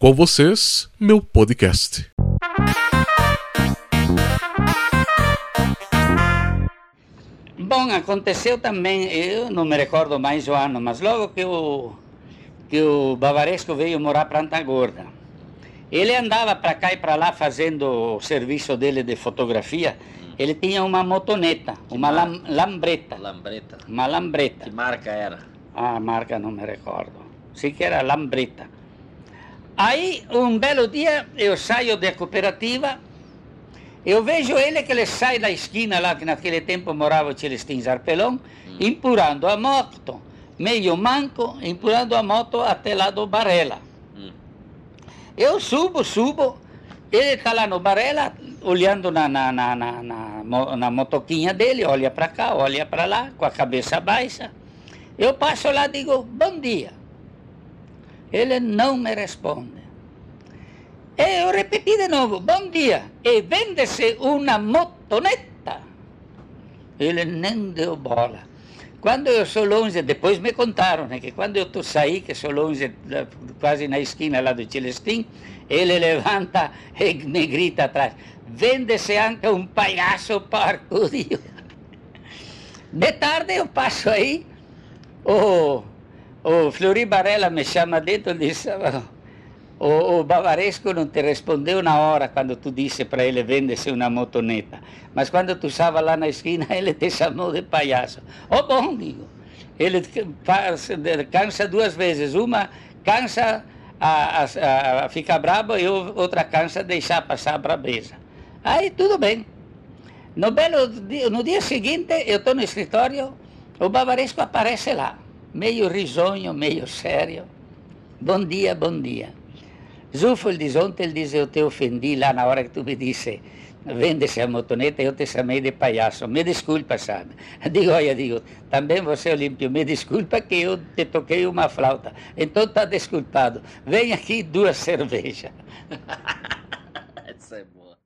Com vocês, meu podcast. Bom, aconteceu também, eu não me recordo mais o ano, mas logo que o, que o Bavaresco veio morar para Antagorda, ele andava para cá e para lá fazendo o serviço dele de fotografia. Ele tinha uma motoneta, uma lam, lambreta. Lambreta. Uma lambreta. Que marca era? Ah, a marca não me recordo. Sim que era lambreta. Aí, um belo dia, eu saio da cooperativa, eu vejo ele que ele sai da esquina lá, que naquele tempo morava o Celestin Zarpelão, empurrando a moto, meio manco, empurrando a moto até lá do Barela. Hum. Eu subo, subo, ele está lá no Barela, olhando na, na, na, na, na, na motoquinha dele, olha para cá, olha para lá, com a cabeça baixa. Eu passo lá e digo, bom dia. Ele não me responde. E eu repeti de novo, bom dia. E vende-se uma motoneta. Ele nem deu bola. Quando eu sou longe, depois me contaram né, que quando eu tô saí, que sou longe, quase na esquina lá do Celestim, ele levanta e me grita atrás: vende-se anche um palhaço parcudo. De tarde eu passo aí, o, o Flori Barella me chama dentro e diz: "Ah, o, o Bavaresco não te respondeu na hora quando tu disse para ele vende-se uma motoneta. Mas quando tu estava lá na esquina, ele te chamou de palhaço. Oh, bom, digo. Ele cansa duas vezes. Uma cansa a, a, a ficar bravo e outra cansa deixar passar a brabeza. Aí tudo bem. No, belo no dia seguinte, eu estou no escritório, o Bavaresco aparece lá, meio risonho, meio sério. Bom dia, bom dia. Zufo, ele diz, ontem ele diz, eu te ofendi lá na hora que tu me disse, vende-se a motoneta, eu te chamei de palhaço. Me desculpa, sabe? Digo, olha, digo, também você, Olímpio, me desculpa que eu te toquei uma flauta. Então está desculpado. Vem aqui duas cervejas. Essa é boa.